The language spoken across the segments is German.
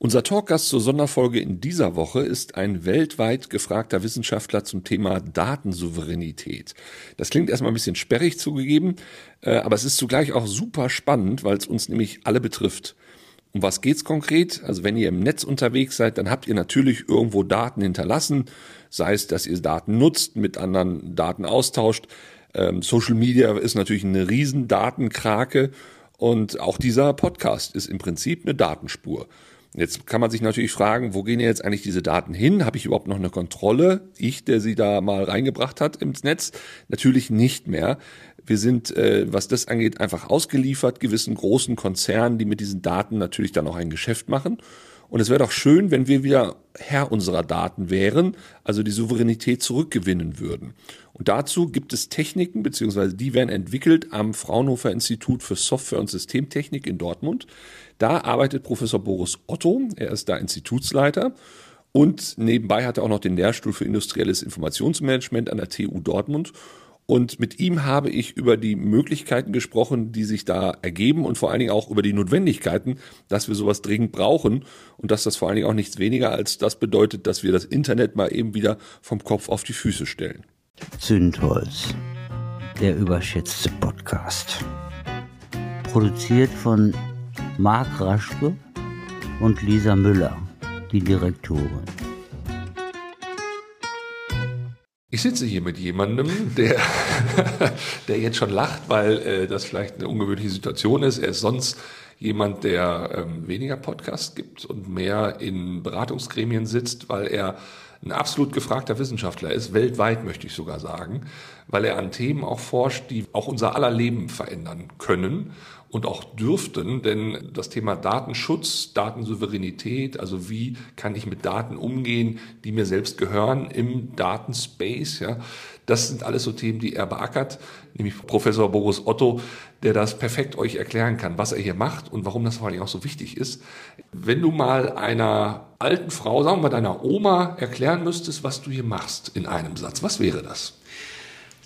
Unser Talkgast zur Sonderfolge in dieser Woche ist ein weltweit gefragter Wissenschaftler zum Thema Datensouveränität. Das klingt erstmal ein bisschen sperrig zugegeben, äh, aber es ist zugleich auch super spannend, weil es uns nämlich alle betrifft. Um was geht's konkret? Also wenn ihr im Netz unterwegs seid, dann habt ihr natürlich irgendwo Daten hinterlassen, sei es, dass ihr Daten nutzt, mit anderen Daten austauscht. Ähm, Social Media ist natürlich eine riesen Datenkrake und auch dieser Podcast ist im Prinzip eine Datenspur. Jetzt kann man sich natürlich fragen, wo gehen jetzt eigentlich diese Daten hin? Habe ich überhaupt noch eine Kontrolle? Ich, der sie da mal reingebracht hat ins Netz? Natürlich nicht mehr. Wir sind, äh, was das angeht, einfach ausgeliefert gewissen großen Konzernen, die mit diesen Daten natürlich dann auch ein Geschäft machen. Und es wäre doch schön, wenn wir wieder Herr unserer Daten wären, also die Souveränität zurückgewinnen würden. Und dazu gibt es Techniken, beziehungsweise die werden entwickelt am Fraunhofer Institut für Software und Systemtechnik in Dortmund. Da arbeitet Professor Boris Otto, er ist da Institutsleiter und nebenbei hat er auch noch den Lehrstuhl für industrielles Informationsmanagement an der TU Dortmund. Und mit ihm habe ich über die Möglichkeiten gesprochen, die sich da ergeben und vor allen Dingen auch über die Notwendigkeiten, dass wir sowas dringend brauchen und dass das vor allen Dingen auch nichts weniger als das bedeutet, dass wir das Internet mal eben wieder vom Kopf auf die Füße stellen. Zündholz, der überschätzte Podcast. Produziert von Marc Raschke und Lisa Müller, die Direktorin. Ich sitze hier mit jemandem, der, der jetzt schon lacht, weil äh, das vielleicht eine ungewöhnliche Situation ist. Er ist sonst jemand, der ähm, weniger Podcasts gibt und mehr in Beratungsgremien sitzt, weil er ein absolut gefragter Wissenschaftler ist, weltweit möchte ich sogar sagen, weil er an Themen auch forscht, die auch unser aller Leben verändern können und auch dürften, denn das Thema Datenschutz, Datensouveränität, also wie kann ich mit Daten umgehen, die mir selbst gehören im Datenspace, ja, das sind alles so Themen, die er beackert, nämlich Professor Boris Otto, der das perfekt euch erklären kann, was er hier macht und warum das vor allem auch so wichtig ist. Wenn du mal einer alten Frau, sagen wir mal deiner Oma, erklären müsstest, was du hier machst in einem Satz, was wäre das?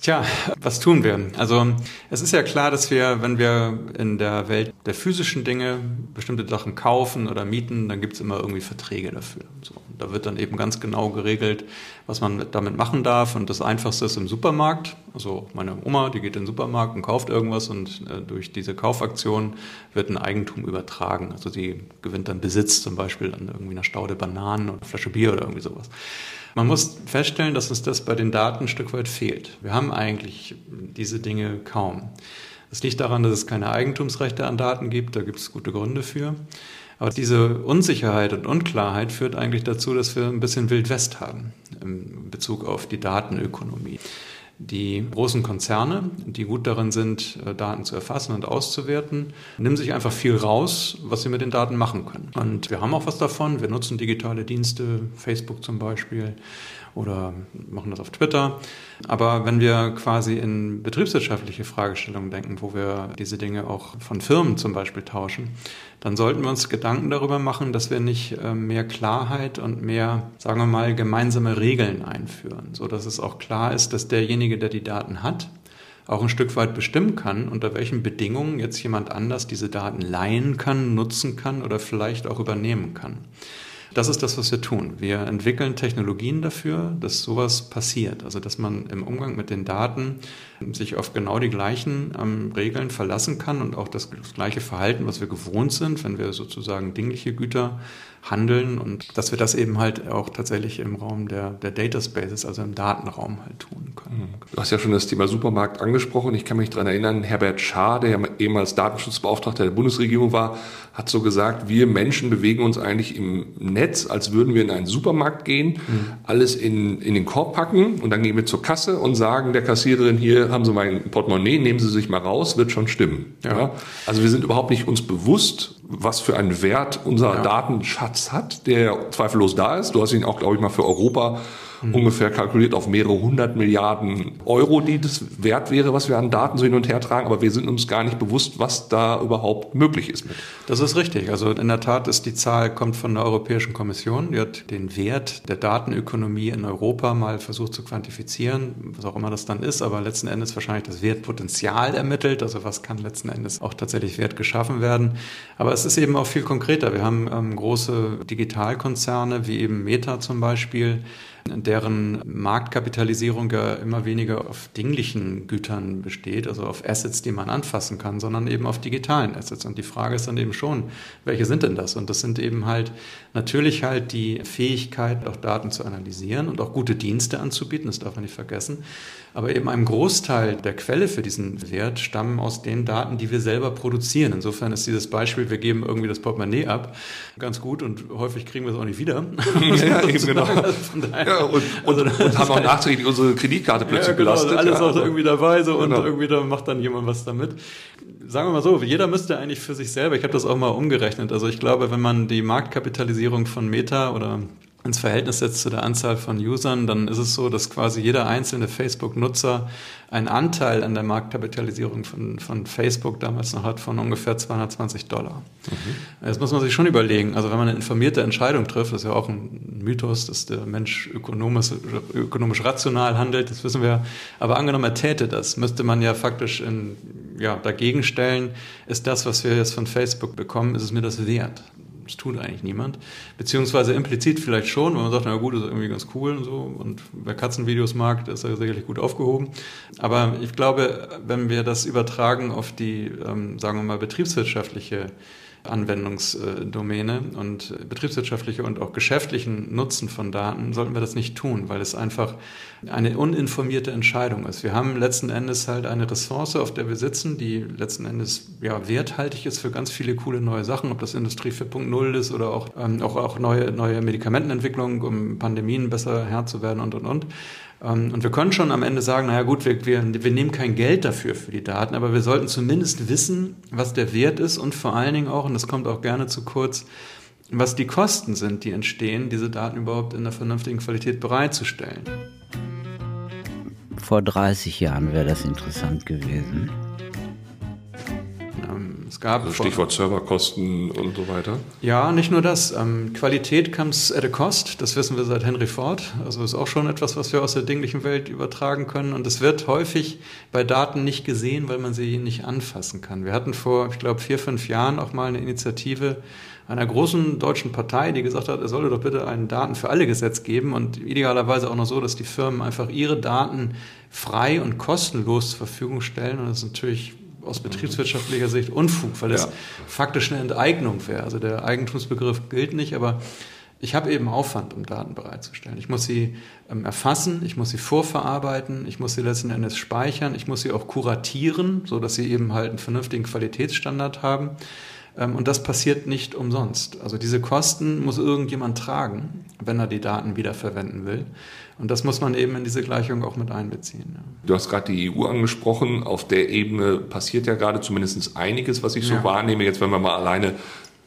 Tja, was tun wir? Also es ist ja klar, dass wir, wenn wir in der Welt der physischen Dinge bestimmte Sachen kaufen oder mieten, dann gibt es immer irgendwie Verträge dafür. So, da wird dann eben ganz genau geregelt, was man damit machen darf. Und das Einfachste ist im Supermarkt. Also meine Oma, die geht in den Supermarkt und kauft irgendwas und äh, durch diese Kaufaktion wird ein Eigentum übertragen. Also sie gewinnt dann Besitz zum Beispiel an irgendwie einer Staude Bananen oder Flasche Bier oder irgendwie sowas. Man muss feststellen, dass uns das bei den Daten ein Stück weit fehlt. Wir haben eigentlich diese Dinge kaum. Das liegt daran, dass es keine Eigentumsrechte an Daten gibt, da gibt es gute Gründe für. Aber diese Unsicherheit und Unklarheit führt eigentlich dazu, dass wir ein bisschen Wild West haben in Bezug auf die Datenökonomie. Die großen Konzerne, die gut darin sind, äh, Daten zu erfassen und auszuwerten, nehmen sich einfach viel raus, was sie mit den Daten machen können. Und wir haben auch was davon. Wir nutzen digitale Dienste, Facebook zum Beispiel oder machen das auf Twitter. Aber wenn wir quasi in betriebswirtschaftliche Fragestellungen denken, wo wir diese Dinge auch von Firmen zum Beispiel tauschen, dann sollten wir uns Gedanken darüber machen, dass wir nicht äh, mehr Klarheit und mehr, sagen wir mal, gemeinsame Regeln einführen, so dass es auch klar ist, dass derjenige, der die Daten hat, auch ein Stück weit bestimmen kann, unter welchen Bedingungen jetzt jemand anders diese Daten leihen kann, nutzen kann oder vielleicht auch übernehmen kann. Das ist das, was wir tun. Wir entwickeln Technologien dafür, dass sowas passiert. Also, dass man im Umgang mit den Daten sich auf genau die gleichen ähm, Regeln verlassen kann und auch das, das gleiche Verhalten, was wir gewohnt sind, wenn wir sozusagen dingliche Güter handeln und dass wir das eben halt auch tatsächlich im Raum der, der Data Spaces, also im Datenraum halt tun können. Mhm. Du hast ja schon das Thema Supermarkt angesprochen. Ich kann mich daran erinnern, Herbert Schaar, der ja ehemals Datenschutzbeauftragter der Bundesregierung war, hat so gesagt, wir Menschen bewegen uns eigentlich im Netz, als würden wir in einen Supermarkt gehen, mhm. alles in, in den Korb packen und dann gehen wir zur Kasse und sagen der Kassiererin, hier haben Sie mein Portemonnaie, nehmen Sie sich mal raus, wird schon stimmen. Ja. ja? Also wir sind überhaupt nicht uns bewusst, was für einen Wert unser ja. Datenschatz hat, der zweifellos da ist. Du hast ihn auch, glaube ich, mal für Europa mhm. ungefähr kalkuliert auf mehrere hundert Milliarden Euro, die das wert wäre, was wir an Daten so hin und her tragen. Aber wir sind uns gar nicht bewusst, was da überhaupt möglich ist mit. Das ist richtig. Also in der Tat ist die Zahl, kommt von der Europäischen Kommission. Die hat den Wert der Datenökonomie in Europa mal versucht zu quantifizieren, was auch immer das dann ist, aber letzten Endes wahrscheinlich das Wertpotenzial ermittelt. Also was kann letzten Endes auch tatsächlich Wert geschaffen werden. Aber es ist eben auch viel konkreter. Wir haben ähm, große Digitalkonzerne wie eben Meta zum Beispiel, deren Marktkapitalisierung ja immer weniger auf dinglichen Gütern besteht, also auf Assets, die man anfassen kann, sondern eben auf digitalen Assets. Und die Frage ist dann eben schon, welche sind denn das? Und das sind eben halt natürlich halt die Fähigkeit, auch Daten zu analysieren und auch gute Dienste anzubieten, das darf man nicht vergessen. Aber eben ein Großteil der Quelle für diesen Wert stammen aus den Daten, die wir selber produzieren. Insofern ist dieses Beispiel, wir geben irgendwie das Portemonnaie ab, ganz gut und häufig kriegen wir es auch nicht wieder. Ja, eben genau. Ja, und, und, also, und haben auch nachträglich unsere Kreditkarte plötzlich ja, genau, belastet. Alles ja, auch so irgendwie dabei so genau. und irgendwie da macht dann jemand was damit. Sagen wir mal so, jeder müsste eigentlich für sich selber, ich habe das auch mal umgerechnet, also ich glaube, wenn man die Marktkapitalisierung von Meta oder ins Verhältnis setzt zu der Anzahl von Usern, dann ist es so, dass quasi jeder einzelne Facebook-Nutzer einen Anteil an der Marktkapitalisierung von, von Facebook damals noch hat von ungefähr 220 Dollar. Mhm. Das muss man sich schon überlegen. Also wenn man eine informierte Entscheidung trifft, das ist ja auch ein Mythos, dass der Mensch ökonomisch, ökonomisch rational handelt, das wissen wir. Aber angenommen, er täte das, müsste man ja faktisch in, ja, dagegen stellen, ist das, was wir jetzt von Facebook bekommen, ist es mir das wert? Das tut eigentlich niemand. Beziehungsweise implizit vielleicht schon, weil man sagt, na gut, ist irgendwie ganz cool und so. Und wer Katzenvideos mag, der ist ja sicherlich gut aufgehoben. Aber ich glaube, wenn wir das übertragen auf die, ähm, sagen wir mal, betriebswirtschaftliche Anwendungsdomäne und betriebswirtschaftliche und auch geschäftlichen Nutzen von Daten sollten wir das nicht tun, weil es einfach eine uninformierte Entscheidung ist. Wir haben letzten Endes halt eine Ressource, auf der wir sitzen, die letzten Endes ja werthaltig ist für ganz viele coole neue Sachen, ob das Industrie 4.0 ist oder auch, ähm, auch, auch neue, neue Medikamentenentwicklung, um Pandemien besser Herr zu werden und und und. Ähm, und wir können schon am Ende sagen, naja gut, wir, wir, wir nehmen kein Geld dafür für die Daten, aber wir sollten zumindest wissen, was der Wert ist und vor allen Dingen auch, und das kommt auch gerne zu kurz, was die Kosten sind, die entstehen, diese Daten überhaupt in einer vernünftigen Qualität bereitzustellen. Vor 30 Jahren wäre das interessant gewesen. Gab also Stichwort Serverkosten und so weiter. Ja, nicht nur das. Ähm, Qualität comes at a cost. Das wissen wir seit Henry Ford. Also ist auch schon etwas, was wir aus der dinglichen Welt übertragen können. Und es wird häufig bei Daten nicht gesehen, weil man sie nicht anfassen kann. Wir hatten vor, ich glaube, vier, fünf Jahren auch mal eine Initiative einer großen deutschen Partei, die gesagt hat, es solle doch bitte ein Daten für alle Gesetz geben und idealerweise auch noch so, dass die Firmen einfach ihre Daten frei und kostenlos zur Verfügung stellen. Und das ist natürlich aus betriebswirtschaftlicher Sicht Unfug, weil es faktisch eine Enteignung wäre. Also der Eigentumsbegriff gilt nicht, aber ich habe eben Aufwand, um Daten bereitzustellen. Ich muss sie ähm, erfassen, ich muss sie vorverarbeiten, ich muss sie letzten Endes speichern, ich muss sie auch kuratieren, so dass sie eben halt einen vernünftigen Qualitätsstandard haben. Ähm, und das passiert nicht umsonst. Also diese Kosten muss irgendjemand tragen, wenn er die Daten wiederverwenden will. Und das muss man eben in diese Gleichung auch mit einbeziehen. Du hast gerade die EU angesprochen. Auf der Ebene passiert ja gerade zumindest einiges, was ich so ja. wahrnehme. Jetzt, wenn wir mal alleine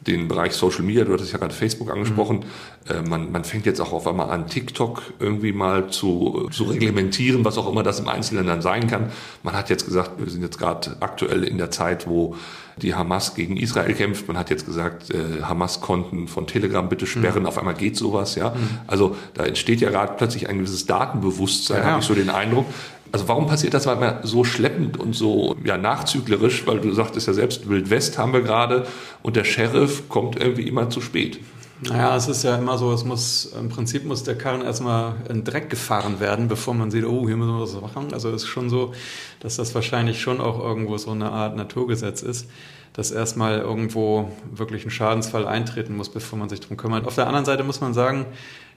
den Bereich Social Media, du hattest ja gerade Facebook angesprochen, mhm. äh, man, man fängt jetzt auch auf einmal an, TikTok irgendwie mal zu, zu reglementieren, was auch immer das im Einzelnen dann sein kann. Man hat jetzt gesagt, wir sind jetzt gerade aktuell in der Zeit, wo die Hamas gegen Israel kämpft. Man hat jetzt gesagt, äh, Hamas-Konten von Telegram bitte sperren. Mhm. Auf einmal geht sowas, ja. Mhm. Also da entsteht ja gerade plötzlich ein gewisses Datenbewusstsein, ja, habe ich so den Eindruck. Also warum passiert das manchmal so schleppend und so ja, nachzüglerisch? Weil du sagtest ja selbst, Wild West haben wir gerade und der Sheriff kommt irgendwie immer zu spät. Naja, es ist ja immer so, es muss, im Prinzip muss der Karren erstmal in Dreck gefahren werden, bevor man sieht, oh, hier müssen wir was machen. Also es ist schon so, dass das wahrscheinlich schon auch irgendwo so eine Art Naturgesetz ist, dass erstmal irgendwo wirklich ein Schadensfall eintreten muss, bevor man sich darum kümmert. Auf der anderen Seite muss man sagen,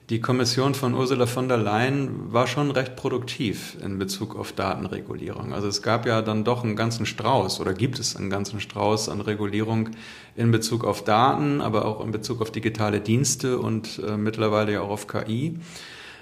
die Kommission von Ursula von der Leyen war schon recht produktiv in Bezug auf Datenregulierung. Also es gab ja dann doch einen ganzen Strauß oder gibt es einen ganzen Strauß an Regulierung in Bezug auf Daten, aber auch in Bezug auf digitale Dienste und äh, mittlerweile ja auch auf KI.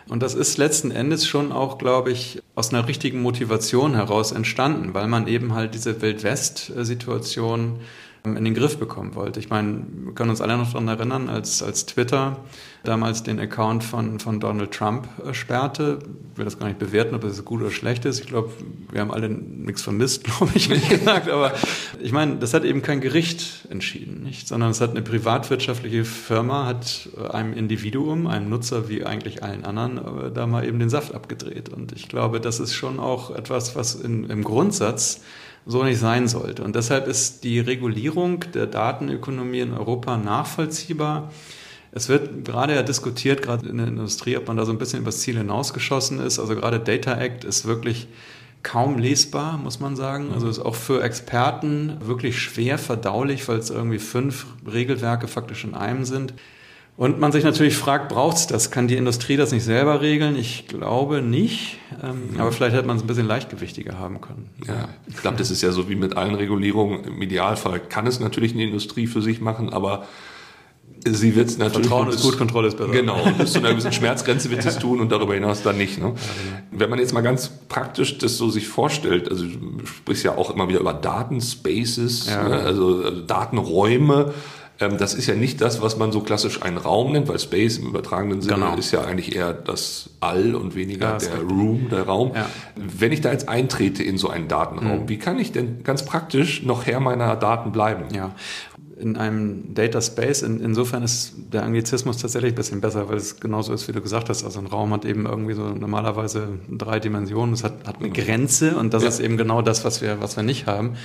Und das ist letzten Endes schon auch, glaube ich, aus einer richtigen Motivation heraus entstanden, weil man eben halt diese Wildwest-Situation in den Griff bekommen wollte. Ich meine, wir können uns alle noch daran erinnern, als, als Twitter damals den Account von, von Donald Trump sperrte. Ich will das gar nicht bewerten, ob das gut oder schlecht ist. Ich glaube, wir haben alle nichts vermisst, glaube ich, wie gesagt. Aber ich meine, das hat eben kein Gericht entschieden, nicht? sondern es hat eine privatwirtschaftliche Firma, hat einem Individuum, einem Nutzer wie eigentlich allen anderen, äh, da mal eben den Saft abgedreht. Und ich glaube, das ist schon auch etwas, was in, im Grundsatz so nicht sein sollte. Und deshalb ist die Regulierung der Datenökonomie in Europa nachvollziehbar. Es wird gerade ja diskutiert, gerade in der Industrie, ob man da so ein bisschen übers Ziel hinausgeschossen ist. Also gerade Data Act ist wirklich kaum lesbar, muss man sagen. Also ist auch für Experten wirklich schwer verdaulich, weil es irgendwie fünf Regelwerke faktisch in einem sind. Und man sich natürlich fragt, braucht es das? Kann die Industrie das nicht selber regeln? Ich glaube nicht. Ähm, mhm. Aber vielleicht hätte man es ein bisschen leichtgewichtiger haben können. Ja, ich glaube, das ist ja so wie mit allen Regulierungen. Im Idealfall kann es natürlich eine Industrie für sich machen, aber sie wird es natürlich. Vertrauen ist gut, Kontrolle ist besser. Genau, bis zu einer gewissen Schmerzgrenze wird ja. es tun und darüber hinaus dann nicht. Ne? Genau. Wenn man jetzt mal ganz praktisch das so sich vorstellt, also du sprichst ja auch immer wieder über Datenspaces, ja. ne? also, also Datenräume. Ähm, das ist ja nicht das, was man so klassisch einen Raum nennt, weil Space im übertragenen Sinne genau. ist ja eigentlich eher das All und weniger ja, der Room, der Raum. Ja. Wenn ich da jetzt eintrete in so einen Datenraum, mhm. wie kann ich denn ganz praktisch noch Herr meiner Daten bleiben? Ja, in einem Data Space. In, insofern ist der Anglizismus tatsächlich ein bisschen besser, weil es genauso ist, wie du gesagt hast. Also ein Raum hat eben irgendwie so normalerweise drei Dimensionen. Es hat, hat eine Grenze und das ja. ist eben genau das, was wir, was wir nicht haben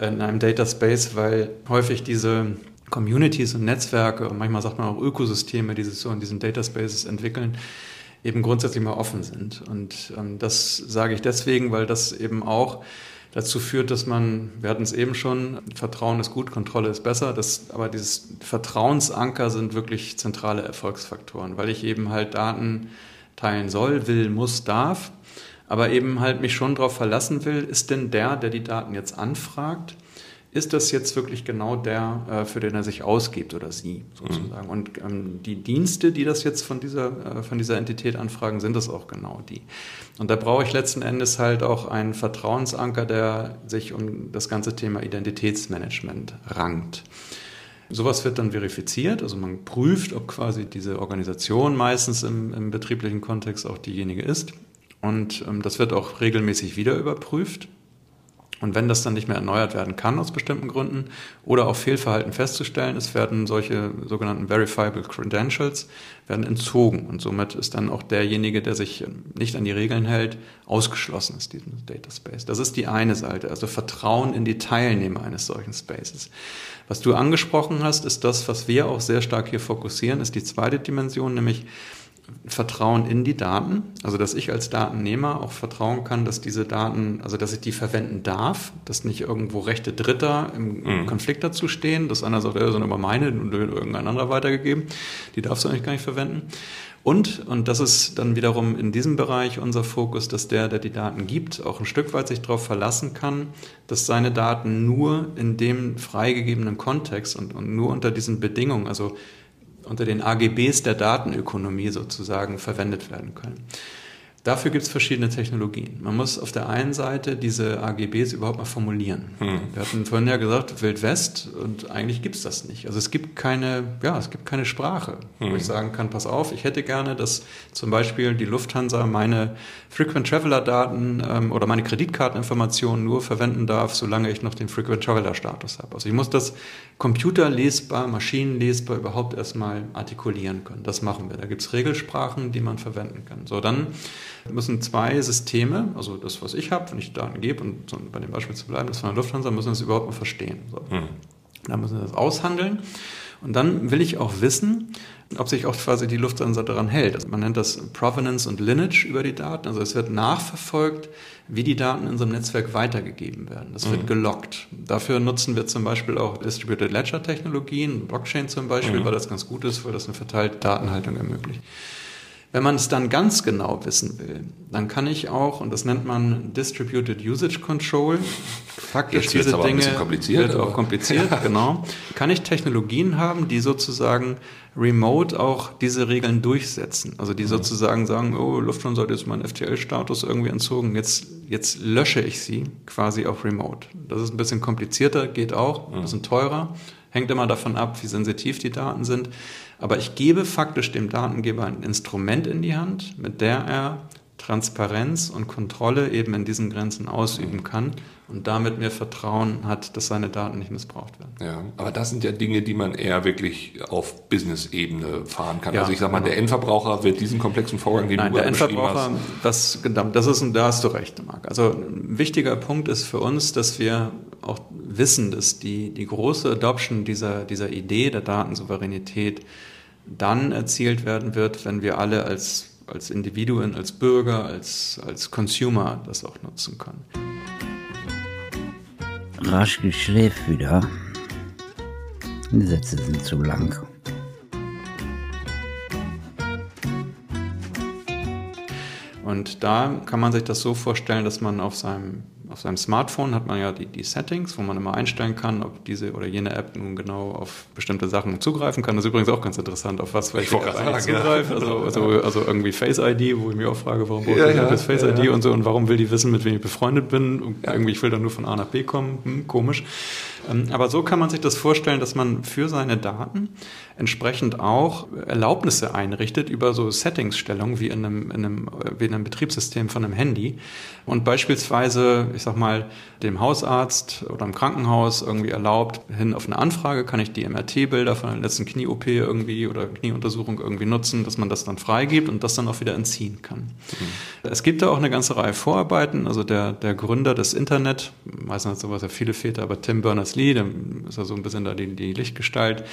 in einem Data Space, weil häufig diese Communities und Netzwerke und manchmal sagt man auch Ökosysteme, die sich so in diesen Data Spaces entwickeln, eben grundsätzlich mal offen sind. Und ähm, das sage ich deswegen, weil das eben auch dazu führt, dass man, wir hatten es eben schon, Vertrauen ist gut, Kontrolle ist besser, das, aber dieses Vertrauensanker sind wirklich zentrale Erfolgsfaktoren, weil ich eben halt Daten teilen soll, will, muss, darf, aber eben halt mich schon darauf verlassen will, ist denn der, der die Daten jetzt anfragt, ist das jetzt wirklich genau der, äh, für den er sich ausgibt oder sie sozusagen. Mhm. Und ähm, die Dienste, die das jetzt von dieser, äh, von dieser Entität anfragen, sind das auch genau die. Und da brauche ich letzten Endes halt auch einen Vertrauensanker, der sich um das ganze Thema Identitätsmanagement rankt. Sowas wird dann verifiziert, also man prüft, ob quasi diese Organisation meistens im, im betrieblichen Kontext auch diejenige ist. Und ähm, das wird auch regelmäßig wieder überprüft. Und wenn das dann nicht mehr erneuert werden kann aus bestimmten Gründen oder auch Fehlverhalten festzustellen ist, werden solche sogenannten Verifiable Credentials werden entzogen. Und somit ist dann auch derjenige, der sich nicht an die Regeln hält, ausgeschlossen aus diesem Data Space. Das ist die eine Seite, also Vertrauen in die Teilnehmer eines solchen Spaces. Was du angesprochen hast, ist das, was wir auch sehr stark hier fokussieren, ist die zweite Dimension, nämlich Vertrauen in die Daten, also dass ich als Datennehmer auch vertrauen kann, dass diese Daten, also dass ich die verwenden darf, dass nicht irgendwo rechte Dritter im mhm. Konflikt dazu stehen, dass einer sagt, ja, sind aber meine und irgendein anderer weitergegeben, die darfst du eigentlich gar nicht verwenden. Und, und das ist dann wiederum in diesem Bereich unser Fokus, dass der, der die Daten gibt, auch ein Stück weit sich darauf verlassen kann, dass seine Daten nur in dem freigegebenen Kontext und, und nur unter diesen Bedingungen, also unter den AGBs der Datenökonomie sozusagen verwendet werden können. Dafür gibt es verschiedene Technologien. Man muss auf der einen Seite diese AGBs überhaupt mal formulieren. Hm. Wir hatten vorhin ja gesagt, Wild West und eigentlich gibt es das nicht. Also es gibt keine, ja, es gibt keine Sprache, hm. wo ich sagen kann, pass auf, ich hätte gerne, dass zum Beispiel die Lufthansa meine Frequent Traveler Daten ähm, oder meine Kreditkarteninformationen nur verwenden darf, solange ich noch den Frequent Traveler Status habe. Also ich muss das computerlesbar, maschinenlesbar überhaupt erstmal artikulieren können. Das machen wir. Da gibt es Regelsprachen, die man verwenden kann. So, dann müssen zwei Systeme, also das, was ich habe, wenn ich Daten gebe, und so bei dem Beispiel zu bleiben, das von der Lufthansa, müssen das überhaupt mal verstehen. So. Mhm. Dann müssen wir das aushandeln. Und dann will ich auch wissen, ob sich auch quasi die Lufthansa daran hält. Also man nennt das Provenance und Lineage über die Daten. Also es wird nachverfolgt, wie die Daten in so einem Netzwerk weitergegeben werden. Das wird mhm. gelockt. Dafür nutzen wir zum Beispiel auch Distributed Ledger Technologien, Blockchain zum Beispiel, mhm. weil das ganz gut ist, weil das eine verteilte Datenhaltung ermöglicht. Wenn man es dann ganz genau wissen will, dann kann ich auch, und das nennt man Distributed Usage Control, faktisch Jetzt diese Dinge kompliziert, wird auch kompliziert, ja. genau, kann ich Technologien haben, die sozusagen remote auch diese Regeln durchsetzen. Also die sozusagen sagen, oh, Lufthansa hat jetzt meinen FTL-Status irgendwie entzogen, jetzt, jetzt lösche ich sie quasi auch remote. Das ist ein bisschen komplizierter, geht auch, ein bisschen teurer, hängt immer davon ab, wie sensitiv die Daten sind. Aber ich gebe faktisch dem Datengeber ein Instrument in die Hand, mit der er Transparenz und Kontrolle eben in diesen Grenzen ausüben kann und damit mir Vertrauen hat, dass seine Daten nicht missbraucht werden. Ja, aber das sind ja Dinge, die man eher wirklich auf Business-Ebene fahren kann. Ja, also ich sag mal, genau. der Endverbraucher wird diesen komplexen Vorgang, den Nein, du der Endverbraucher, das, genau, das ist, da hast du recht, Marc. Also ein wichtiger Punkt ist für uns, dass wir auch wissen, dass die, die große Adoption dieser, dieser Idee der Datensouveränität dann erzielt werden wird, wenn wir alle als, als Individuen, als Bürger, als, als Consumer das auch nutzen können. Raschke schläft wieder. Die Sätze sind zu lang. Und da kann man sich das so vorstellen, dass man auf seinem, auf seinem Smartphone hat man ja die, die Settings, wo man immer einstellen kann, ob diese oder jene App nun genau auf bestimmte Sachen zugreifen kann. Das ist übrigens auch ganz interessant, auf was welche App eigentlich ja. zugreift. Also, also, also irgendwie Face ID, wo ich mich auch frage, warum braucht Ja, die ja, jetzt Face ID und so und warum will die wissen, mit wem ich befreundet bin? Und Irgendwie, ich will dann nur von A nach B kommen. Hm, komisch. Ähm, Aber so kann man sich das vorstellen, dass man für seine Daten entsprechend auch Erlaubnisse einrichtet über so Settingsstellungen wie in einem, in einem, wie in einem Betriebssystem von einem Handy. Und beispielsweise, ich sag mal, dem Hausarzt oder im Krankenhaus irgendwie erlaubt, hin auf eine Anfrage kann ich die MRT-Bilder von der letzten Knie-OP irgendwie oder Knieuntersuchung irgendwie nutzen, dass man das dann freigibt und das dann auch wieder entziehen kann. Es gibt da auch eine ganze Reihe Vorarbeiten, also der, der Gründer des Internet, meistens hat sowas ja viele Väter, aber Tim Berners-Lee, der ist ja so ein bisschen da die, die Lichtgestalt,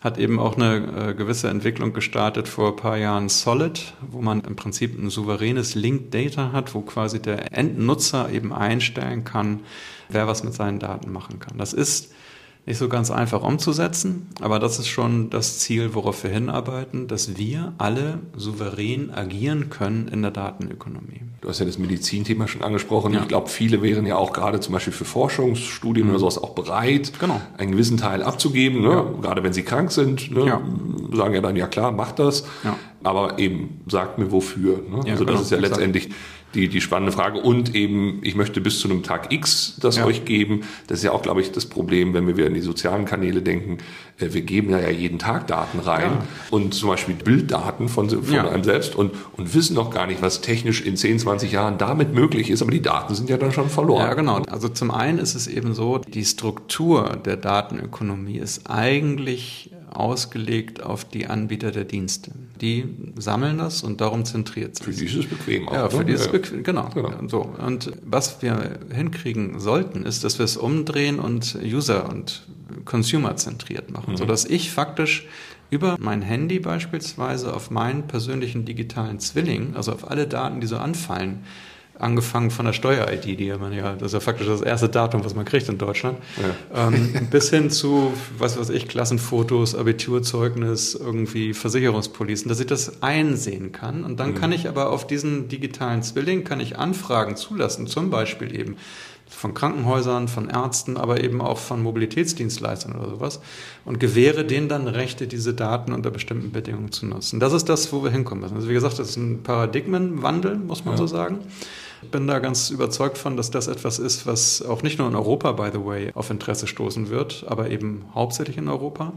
hat eben auch eine äh, gewisse Entwicklung gestartet vor ein paar Jahren Solid, wo man im Prinzip ein souveränes Linked Data hat, wo quasi der Endnutzer eben einstellen kann, wer was mit seinen Daten machen kann. Das ist nicht so ganz einfach umzusetzen, aber das ist schon das Ziel, worauf wir hinarbeiten, dass wir alle souverän agieren können in der Datenökonomie. Du hast ja das Medizinthema schon angesprochen. Ja. Mhm. Ich glaube, viele wären ja auch gerade zum Beispiel für Forschungsstudien oder sowas auch bereit, Genau. einen gewissen Teil abzugeben. Ne? Ja. Gerade wenn sie krank sind, ne? Ja. sagen ja dann, ja klar, mach das. Aber eben, sagt mir wofür. Ne? Also das genau, ist ja exakt. Die, die spannende Frage. Und eben, ich möchte bis zu einem Tag X das Ja. euch geben. Das ist ja auch, glaube ich, das Problem, wenn wir wieder in die sozialen Kanäle denken. Äh, Wir geben ja, ja jeden Tag Daten rein. Ja. Und zum Beispiel Bilddaten von, von Ja. einem selbst und, und wissen noch gar nicht, was technisch in 10, 20 Jahren damit möglich ist. Aber die Daten sind ja dann schon verloren. Ja, genau. Also zum einen ist es eben so, die Struktur der Datenökonomie ist eigentlich ausgelegt auf die Anbieter der Dienste. Die sammeln das und darum zentriert Für sich. die ist es bequem auch. Ja, für die ist es bequem, genau. Genau. So. Und was wir hinkriegen sollten, ist, dass wir es umdrehen und User- und Consumer-zentriert machen, sodass ich faktisch über mein Handy beispielsweise auf meinen persönlichen digitalen Zwilling, also auf alle Daten, die so anfallen, angefangen von der Steuer-ID, die ja man ja, das ist ja faktisch das erste Datum, was man kriegt in Deutschland, ähm, bis hin zu, was weiß ich, Klassenfotos, Abiturzeugnis, irgendwie Versicherungspolicen, dass ich das einsehen kann. Und dann kann ich aber auf diesen digitalen Zwilling, kann ich Anfragen zulassen, zum Beispiel eben von Krankenhäusern, von Ärzten, aber eben auch von Mobilitätsdienstleistern oder sowas und gewähre denen dann Rechte, diese Daten unter bestimmten Bedingungen zu nutzen. Das ist das, wo wir hinkommen müssen. Also wie gesagt, das ist ein Paradigmenwandel, muss man so sagen. Ich bin da ganz überzeugt von, dass das etwas ist, was auch nicht nur in Europa, by the way, auf Interesse stoßen wird, aber eben hauptsächlich in Europa.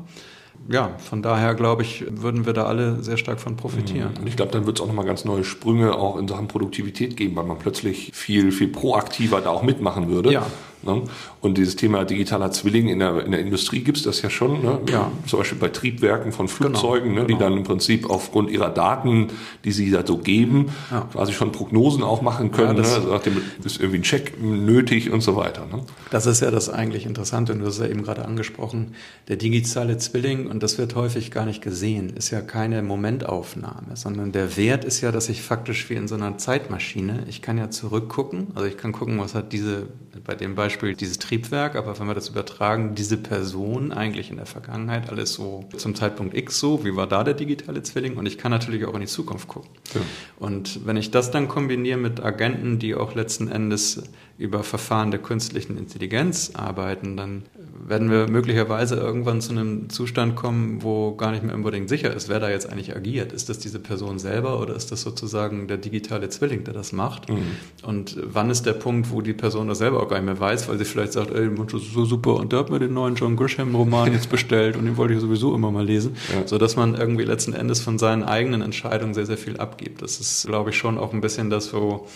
Ja, von daher glaube ich, würden wir da alle sehr stark von profitieren. Und ich glaube, dann wird es auch nochmal ganz neue Sprünge auch in Sachen Produktivität geben, weil man plötzlich viel, viel proaktiver da auch mitmachen würde. Ja. Ne? Und dieses Thema digitaler Zwilling in der, in der Industrie gibt's das ja schon. Ne? Ja. Zum Beispiel bei Triebwerken von Flugzeugen, ne? die genau. dann im Prinzip aufgrund ihrer Daten, die sie da so geben, Ja. quasi schon Prognosen auch machen können. Ja, das- ne? also nach dem ist irgendwie ein Check nötig und so weiter. Ne? Das ist ja das eigentlich Interessante, und du hast es ja eben gerade angesprochen, der digitale Zwilling, und das wird häufig gar nicht gesehen, ist ja keine Momentaufnahme, sondern der Wert ist ja, dass ich faktisch wie in so einer Zeitmaschine, ich kann ja zurückgucken, also ich kann gucken, was hat diese, bei dem Beispiel dieses Triebwerk, aber wenn wir das übertragen, diese Person eigentlich in der Vergangenheit, alles so zum Zeitpunkt X so, wie war da der digitale Zwilling, und ich kann natürlich auch in die Zukunft gucken. Ja. Und wenn ich das dann kombiniere mit Agenten, die auch letzten Endes über Verfahren der künstlichen Intelligenz arbeiten, dann werden wir möglicherweise irgendwann zu einem Zustand kommen, wo gar nicht mehr unbedingt sicher ist, wer da jetzt eigentlich agiert. Ist das diese Person selber oder ist das sozusagen der digitale Zwilling, der das macht? Mhm. Und wann ist der Punkt, wo die Person das selber auch gar nicht mehr weiß, weil sie vielleicht sagt, ey, Mensch, das ist so super und der hat mir den neuen John Grisham-Roman jetzt bestellt und den wollte ich sowieso immer mal lesen. Ja. So dass man irgendwie letzten Endes von seinen eigenen Entscheidungen sehr, sehr viel abgibt. Das ist, glaube ich, schon auch ein bisschen das, wo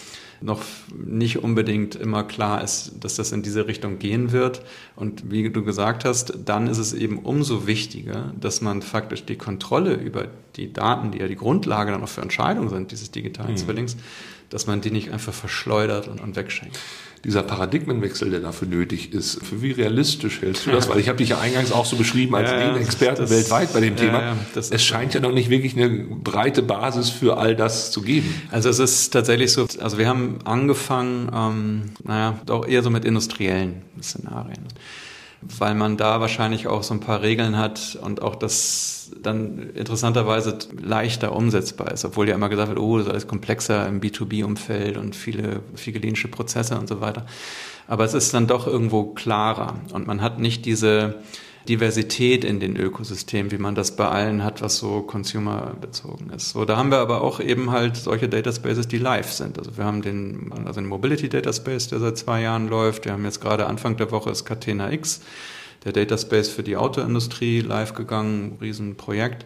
noch nicht unbedingt immer klar ist, dass das in diese Richtung gehen wird. Und wie du gesagt hast, dann ist es eben umso wichtiger, dass man faktisch die Kontrolle über die Daten, die ja die Grundlage dann auch für Entscheidungen sind, dieses digitalen mhm. Zwillings, dass man die nicht einfach verschleudert und, und wegschenkt dieser Paradigmenwechsel, der dafür nötig ist, für wie realistisch hältst du das? Weil ich habe dich ja eingangs auch so beschrieben als ja, den Experten das, weltweit bei dem Thema. Ja, es scheint ja noch nicht wirklich eine breite Basis für all das zu geben. Also es ist tatsächlich so, also wir haben angefangen, ähm, naja, doch eher so mit industriellen Szenarien weil man da wahrscheinlich auch so ein paar Regeln hat und auch das dann interessanterweise leichter umsetzbar ist, obwohl ja immer gesagt wird, oh, das ist alles komplexer im B2B-Umfeld und viele figelinische Prozesse und so weiter. Aber es ist dann doch irgendwo klarer und man hat nicht diese Diversität in den Ökosystemen, wie man das bei allen hat, was so consumerbezogen ist. So, da haben wir aber auch eben halt solche Dataspaces, die live sind. Also wir haben den, also den Mobility Dataspace, der seit zwei Jahren läuft. Wir haben jetzt gerade Anfang der Woche ist Catena X, der Dataspace für die Autoindustrie live gegangen, Riesenprojekt.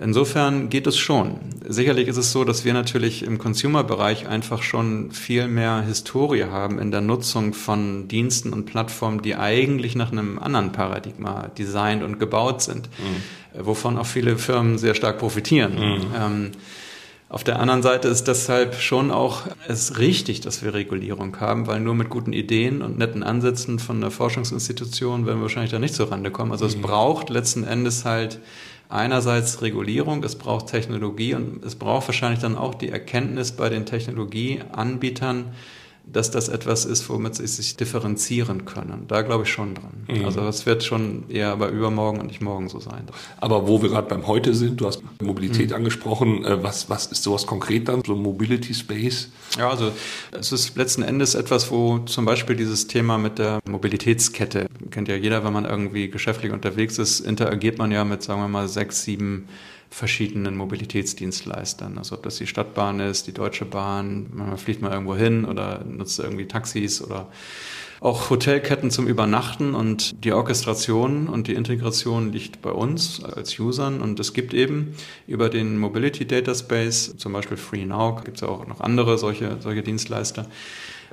Insofern geht es schon. Sicherlich ist es so, dass wir natürlich im Consumer-Bereich einfach schon viel mehr Historie haben in der Nutzung von Diensten und Plattformen, die eigentlich nach einem anderen Paradigma designt und gebaut sind, mhm. wovon auch viele Firmen sehr stark profitieren. Mhm. Ähm, auf der anderen Seite ist deshalb schon auch es richtig, dass wir Regulierung haben, weil nur mit guten Ideen und netten Ansätzen von der Forschungsinstitution werden wir wahrscheinlich da nicht zur Rande kommen. Also mhm. es braucht letzten Endes halt einerseits Regulierung, es braucht Technologie und es braucht wahrscheinlich dann auch die Erkenntnis bei den Technologieanbietern, dass das etwas ist, womit sie sich differenzieren können. Da glaube ich schon dran. Mhm. Also das wird schon eher aber übermorgen und nicht morgen so sein. Aber wo wir gerade beim Heute sind, du hast Mobilität mhm. angesprochen, äh, was, was ist sowas konkret dann, so Mobility Space? Ja, also es ist letzten Endes etwas, wo zum Beispiel dieses Thema mit der Mobilitätskette, kennt ja jeder, wenn man irgendwie geschäftlich unterwegs ist, interagiert man ja mit, sagen wir mal, sechs, sieben verschiedenen Mobilitätsdienstleistern. Also ob das die Stadtbahn ist, die Deutsche Bahn, man fliegt mal irgendwo hin oder nutzt irgendwie Taxis oder auch Hotelketten zum Übernachten und die Orchestration und die Integration liegt bei uns als Usern und es gibt eben über den Mobility Data Space, zum Beispiel FreeNow, gibt es auch noch andere solche, solche Dienstleister,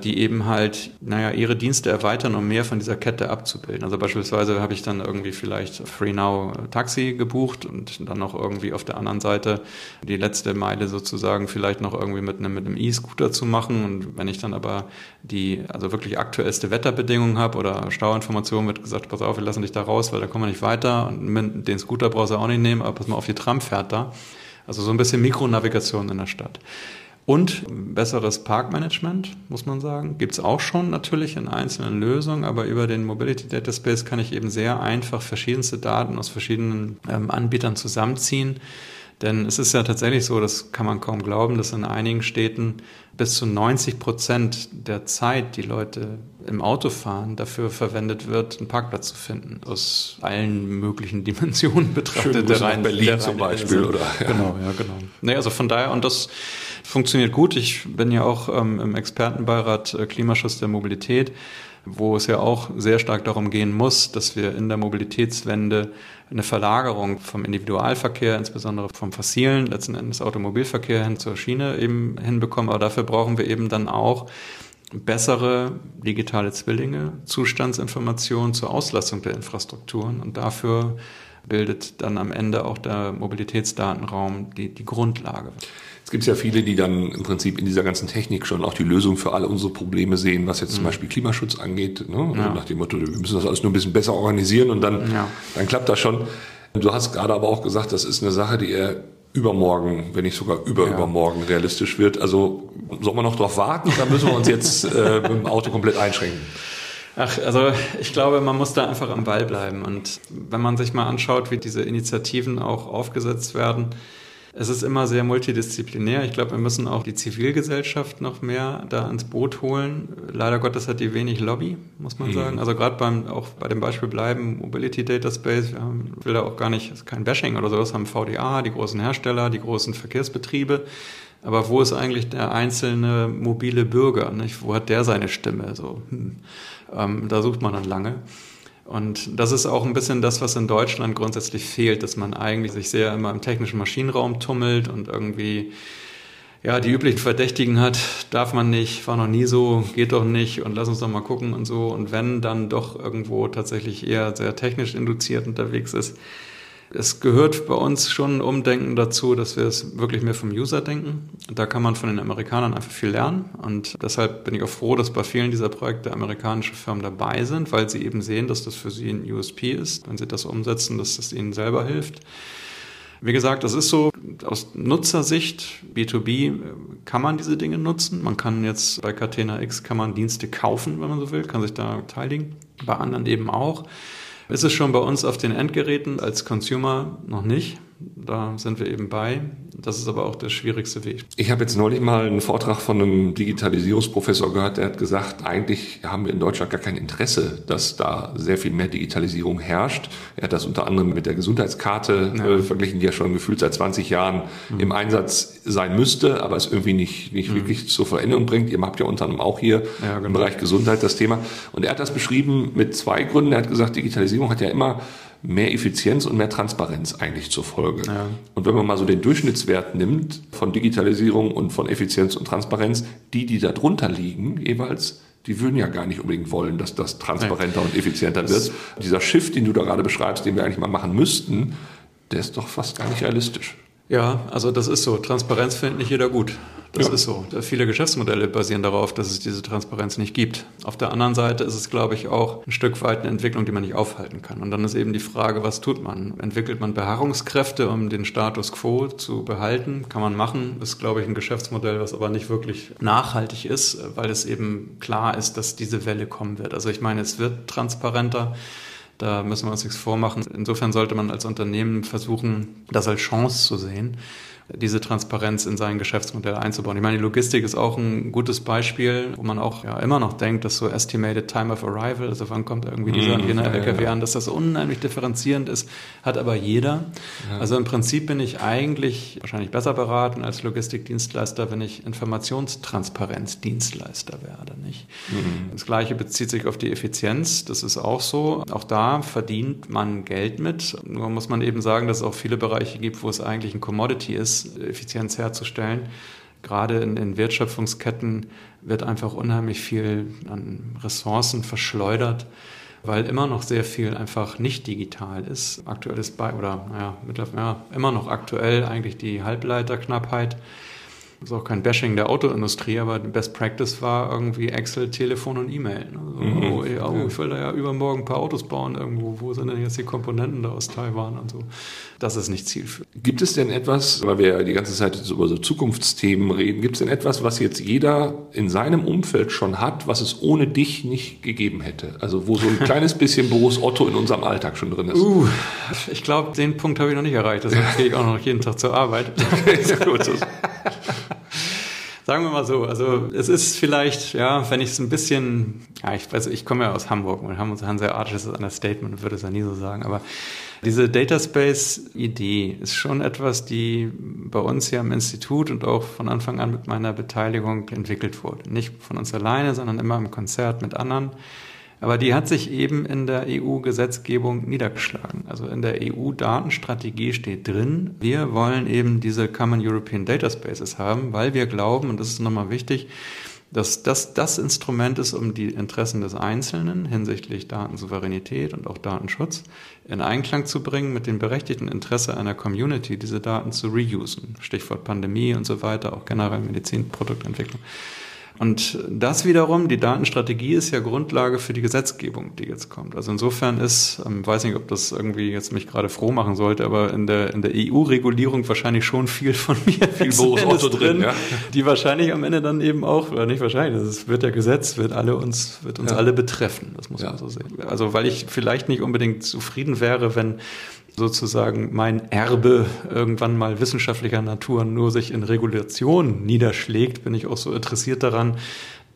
die eben halt, naja, ihre Dienste erweitern, um mehr von dieser Kette abzubilden. Also beispielsweise habe ich dann irgendwie vielleicht FreeNow Taxi gebucht und dann noch irgendwie auf der anderen Seite die letzte Meile sozusagen vielleicht noch irgendwie mit einem, mit einem E-Scooter zu machen. Und wenn ich dann aber die, also wirklich aktuellste Wetterbedingungen habe oder Stauinformationen, wird gesagt, pass auf, wir lassen dich da raus, weil da kommen wir nicht weiter. Und den Scooter brauchst du auch nicht nehmen, aber pass mal auf, die Tram fährt da. Also so ein bisschen Mikronavigation in der Stadt. Und besseres Parkmanagement, muss man sagen, gibt es auch schon natürlich in einzelnen Lösungen, aber über den Mobility Data Space kann ich eben sehr einfach verschiedenste Daten aus verschiedenen ähm, Anbietern zusammenziehen. Denn es ist ja tatsächlich so, das kann man kaum glauben, dass in einigen Städten bis zu 90 Prozent der Zeit, die Leute im Auto fahren, dafür verwendet wird, einen Parkplatz zu finden. Aus allen möglichen Dimensionen betrachtet. Schön, der rein, Berlin der zum Beispiel, oder? Ja. Genau, ja, genau. Nee, also von daher, und das funktioniert gut. Ich bin ja auch ähm, im Expertenbeirat äh, Klimaschutz der Mobilität, wo es ja auch sehr stark darum gehen muss, dass wir in der Mobilitätswende eine Verlagerung vom Individualverkehr, insbesondere vom fossilen, letzten Endes Automobilverkehr hin zur Schiene eben hinbekommen. Aber dafür brauchen wir eben dann auch bessere digitale Zwillinge, Zustandsinformationen zur Auslastung der Infrastrukturen und dafür bildet dann am Ende auch der Mobilitätsdatenraum die, die Grundlage. Es gibt ja viele, die dann im Prinzip in dieser ganzen Technik schon auch die Lösung für alle unsere Probleme sehen, was jetzt zum mhm. Beispiel Klimaschutz angeht. Ne? Also ja. Nach dem Motto, wir müssen das alles nur ein bisschen besser organisieren und dann, ja. dann klappt das schon. Du hast gerade aber auch gesagt, das ist eine Sache, die eher übermorgen, wenn nicht sogar überübermorgen ja. realistisch wird. Also soll man noch darauf warten oder müssen wir uns jetzt äh, mit dem Auto komplett einschränken? Ach, also ich glaube, man muss da einfach am Ball bleiben. Und wenn man sich mal anschaut, wie diese Initiativen auch aufgesetzt werden, Es ist immer sehr multidisziplinär. Ich glaube, wir müssen auch die Zivilgesellschaft noch mehr da ins Boot holen. Leider Gottes hat die wenig Lobby, muss man mhm. sagen. Also gerade beim, auch bei dem Beispiel bleiben, Mobility Data Space, wir haben, will da auch gar nicht, ist kein Bashing oder sowas, haben VDA, die großen Hersteller, die großen Verkehrsbetriebe. Aber wo ist eigentlich der einzelne mobile Bürger? Nicht? Wo hat der seine Stimme? So, hm. ähm, da sucht man dann lange. Und das ist auch ein bisschen das, was in Deutschland grundsätzlich fehlt, dass man eigentlich sich sehr immer im technischen Maschinenraum tummelt und irgendwie ja, die üblichen Verdächtigen hat, darf man nicht, war noch nie so, geht doch nicht und lass uns doch mal gucken und so. Und wenn dann doch irgendwo tatsächlich eher sehr technisch induziert unterwegs ist, es gehört bei uns schon ein Umdenken dazu, dass wir es wirklich mehr vom User denken. Da kann man von den Amerikanern einfach viel lernen. Und deshalb bin ich auch froh, dass bei vielen dieser Projekte amerikanische Firmen dabei sind, weil sie eben sehen, dass das für sie ein USP ist, wenn sie das umsetzen, dass das ihnen selber hilft. Wie gesagt, das ist so, aus Nutzersicht, B2B, kann man diese Dinge nutzen. Man kann jetzt bei Catena X kann man Dienste kaufen, wenn man so will, kann sich da beteiligen. Bei anderen eben auch. Ist es schon bei uns auf den Endgeräten als Consumer noch nicht. Da sind wir eben bei. Das ist aber auch der schwierigste Weg. Ich habe jetzt neulich mal einen Vortrag von einem Digitalisierungsprofessor gehört, der hat gesagt, eigentlich haben wir in Deutschland gar kein Interesse, dass da sehr viel mehr Digitalisierung herrscht. Er hat das unter anderem mit der Gesundheitskarte ja. äh, verglichen, die ja schon gefühlt seit 20 Jahren mhm. im Einsatz sein müsste, aber es irgendwie nicht, nicht mhm. wirklich zur Veränderung bringt. Ihr habt ja unter anderem auch hier ja, genau. im Bereich Gesundheit das Thema. Und er hat das beschrieben mit zwei Gründen. Er hat gesagt, Digitalisierung hat ja immer mehr Effizienz und mehr Transparenz eigentlich zur Folge. Ja. Und wenn man mal so den Durchschnittswert nimmt von Digitalisierung und von Effizienz und Transparenz, die, die da drunter liegen, jeweils, die würden ja gar nicht unbedingt wollen, dass das transparenter Nein. und effizienter das wird. Dieser Shift, den du da gerade beschreibst, den wir eigentlich mal machen müssten, der ist doch fast gar nicht realistisch. Ja, also das ist so. Transparenz findet nicht jeder gut. Das ja. ist so. Viele Geschäftsmodelle basieren darauf, dass es diese Transparenz nicht gibt. Auf der anderen Seite ist es, glaube ich, auch ein Stück weit eine Entwicklung, die man nicht aufhalten kann. Und dann ist eben die Frage, was tut man? Entwickelt man Beharrungskräfte, um den Status quo zu behalten? Kann man machen. Ist, glaube ich, ein Geschäftsmodell, was aber nicht wirklich nachhaltig ist, weil es eben klar ist, dass diese Welle kommen wird. Also ich meine, es wird transparenter. Da müssen wir uns nichts vormachen. Insofern sollte man als Unternehmen versuchen, das als Chance zu sehen diese Transparenz in sein Geschäftsmodell einzubauen. Ich meine, die Logistik ist auch ein gutes Beispiel, wo man auch ja immer noch denkt, dass so Estimated Time of Arrival, also wann kommt irgendwie dieser mm, jener ja, LKW ja. an, dass das unheimlich differenzierend ist, hat aber jeder. Ja. Also im Prinzip bin ich eigentlich wahrscheinlich besser beraten als Logistikdienstleister, wenn ich Informationstransparenzdienstleister werde, nicht? Mm. Das Gleiche bezieht sich auf die Effizienz. Das ist auch so. Auch da verdient man Geld mit. Nur muss man eben sagen, dass es auch viele Bereiche gibt, wo es eigentlich ein Commodity ist Effizienz herzustellen. Gerade in, in Wertschöpfungsketten wird einfach unheimlich viel an Ressourcen verschleudert weil immer noch sehr viel einfach nicht digital ist. Aktuell ist bei, oder naja, mittlerweile ja, immer noch aktuell eigentlich die Halbleiterknappheit. Das ist auch kein Bashing der Autoindustrie, aber die Best Practice war irgendwie Excel, Telefon und E-Mail. Also, mhm. oh, ja, oh, ich will da ja übermorgen ein paar Autos bauen irgendwo. Wo sind denn jetzt die Komponenten da aus Taiwan und so? Das ist nicht zielführend. Gibt es denn etwas, weil wir ja die ganze Zeit über so Zukunftsthemen reden, gibt es denn etwas, was jetzt jeder in seinem Umfeld schon hat, was es ohne dich nicht gegeben hätte? Also wo so ein kleines bisschen Boris Otto in unserem Alltag schon drin ist? Uh, ich glaube, den Punkt habe ich noch nicht erreicht. Deshalb gehe ich auch noch jeden Tag zur Arbeit. Sehr gut. Sagen wir mal so, also es ist vielleicht, ja, wenn ich es ein bisschen, ja, ich weiß, ich komme ja aus Hamburg und ein sehr artisches Understatement, würde es ja nie so sagen, aber diese Data Space-Idee ist schon etwas, die bei uns hier am Institut und auch von Anfang an mit meiner Beteiligung entwickelt wurde. Nicht von uns alleine, sondern immer im Konzert mit anderen. Aber die hat sich eben in der EU-Gesetzgebung niedergeschlagen. Also in der EU-Datenstrategie steht drin, wir wollen eben diese Common European Data Spaces haben, weil wir glauben, und das ist nochmal wichtig, dass das das Instrument ist, um die Interessen des Einzelnen hinsichtlich Datensouveränität und auch Datenschutz in Einklang zu bringen mit dem berechtigten Interesse einer Community, diese Daten zu reusen. Stichwort Pandemie und so weiter, auch generell Medizinproduktentwicklung. Und das wiederum, die Datenstrategie ist ja Grundlage für die Gesetzgebung, die jetzt kommt. Also insofern ist, ähm, weiß nicht, ob das irgendwie jetzt mich gerade froh machen sollte, aber in der, in der EU-Regulierung wahrscheinlich schon viel von mir viel Boris Otto drin, ja. die wahrscheinlich am Ende dann eben auch, oder nicht wahrscheinlich, das wird ja Gesetz, wird alle uns, wird uns ja. alle betreffen. Das muss ja. man so sehen. Also weil ich vielleicht nicht unbedingt zufrieden wäre, wenn sozusagen mein Erbe irgendwann mal wissenschaftlicher Natur nur sich in Regulation niederschlägt, bin ich auch so interessiert daran,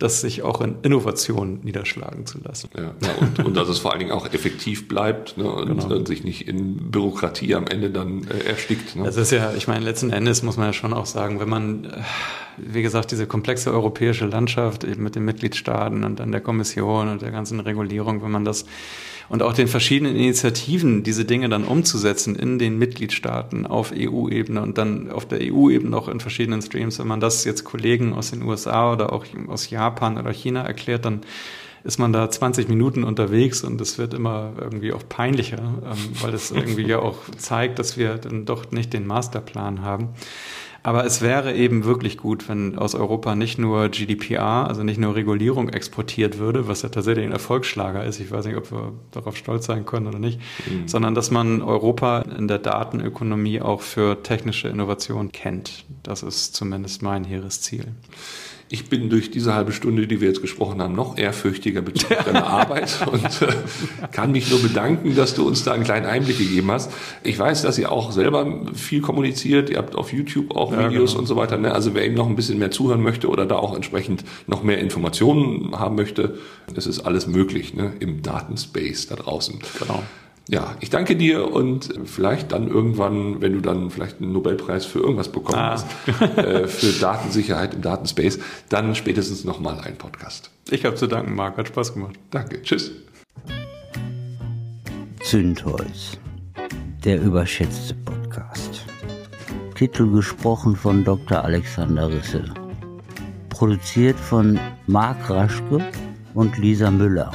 das sich auch in Innovation niederschlagen zu lassen. Ja, und, und dass es vor allen Dingen auch effektiv bleibt ne, und, genau. sich nicht in Bürokratie am Ende dann äh, erstickt. Ne? Das ist ja, ich meine, letzten Endes muss man ja schon auch sagen, wenn man, äh, wie gesagt, diese komplexe europäische Landschaft eben mit den Mitgliedstaaten und dann der Kommission und der ganzen Regulierung, wenn man das und auch den verschiedenen Initiativen, diese Dinge dann umzusetzen in den Mitgliedstaaten auf EU-Ebene und dann auf der EU-Ebene auch in verschiedenen Streams. Wenn man das jetzt Kollegen aus den USA oder auch aus Japan oder China erklärt, dann ist man da 20 Minuten unterwegs und es wird immer irgendwie auch peinlicher, ähm, weil es irgendwie ja auch zeigt, dass wir dann doch nicht den Masterplan haben. Aber es wäre eben wirklich gut, wenn aus Europa nicht nur GDPR, also nicht nur Regulierung exportiert würde, was ja tatsächlich ein Erfolgsschlager ist. Ich weiß nicht, ob wir darauf stolz sein können oder nicht, mhm. sondern dass man Europa in der Datenökonomie auch für technische Innovation kennt. Das ist zumindest mein hehres Ziel. Ich bin durch diese halbe Stunde, die wir jetzt gesprochen haben, noch ehrfürchtiger bezüglich deiner Arbeit und äh, kann mich nur bedanken, dass du uns da einen kleinen Einblick gegeben hast. Ich weiß, dass ihr auch selber viel kommuniziert. Ihr habt auf YouTube auch ja, Videos genau. und so weiter. Ne? Also wer eben noch ein bisschen mehr zuhören möchte oder da auch entsprechend noch mehr Informationen haben möchte, es ist alles möglich ne? im Datenspace da draußen. Genau. Ja, ich danke dir und vielleicht dann irgendwann, wenn du dann vielleicht einen Nobelpreis für irgendwas bekommen ah. hast, äh, für Datensicherheit im Datenspace, dann spätestens nochmal ein Podcast. Ich habe zu danken, Marc. Hat Spaß gemacht. Danke. Tschüss. Zündholz, der überschätzte Podcast. Titel gesprochen von Dr. Alexander Risse. Produziert von Marc Raschke und Lisa Müller,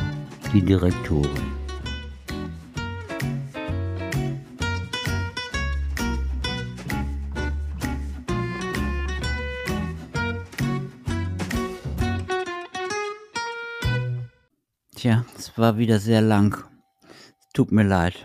die Direktorin. Tja, es war wieder sehr lang. Tut mir leid.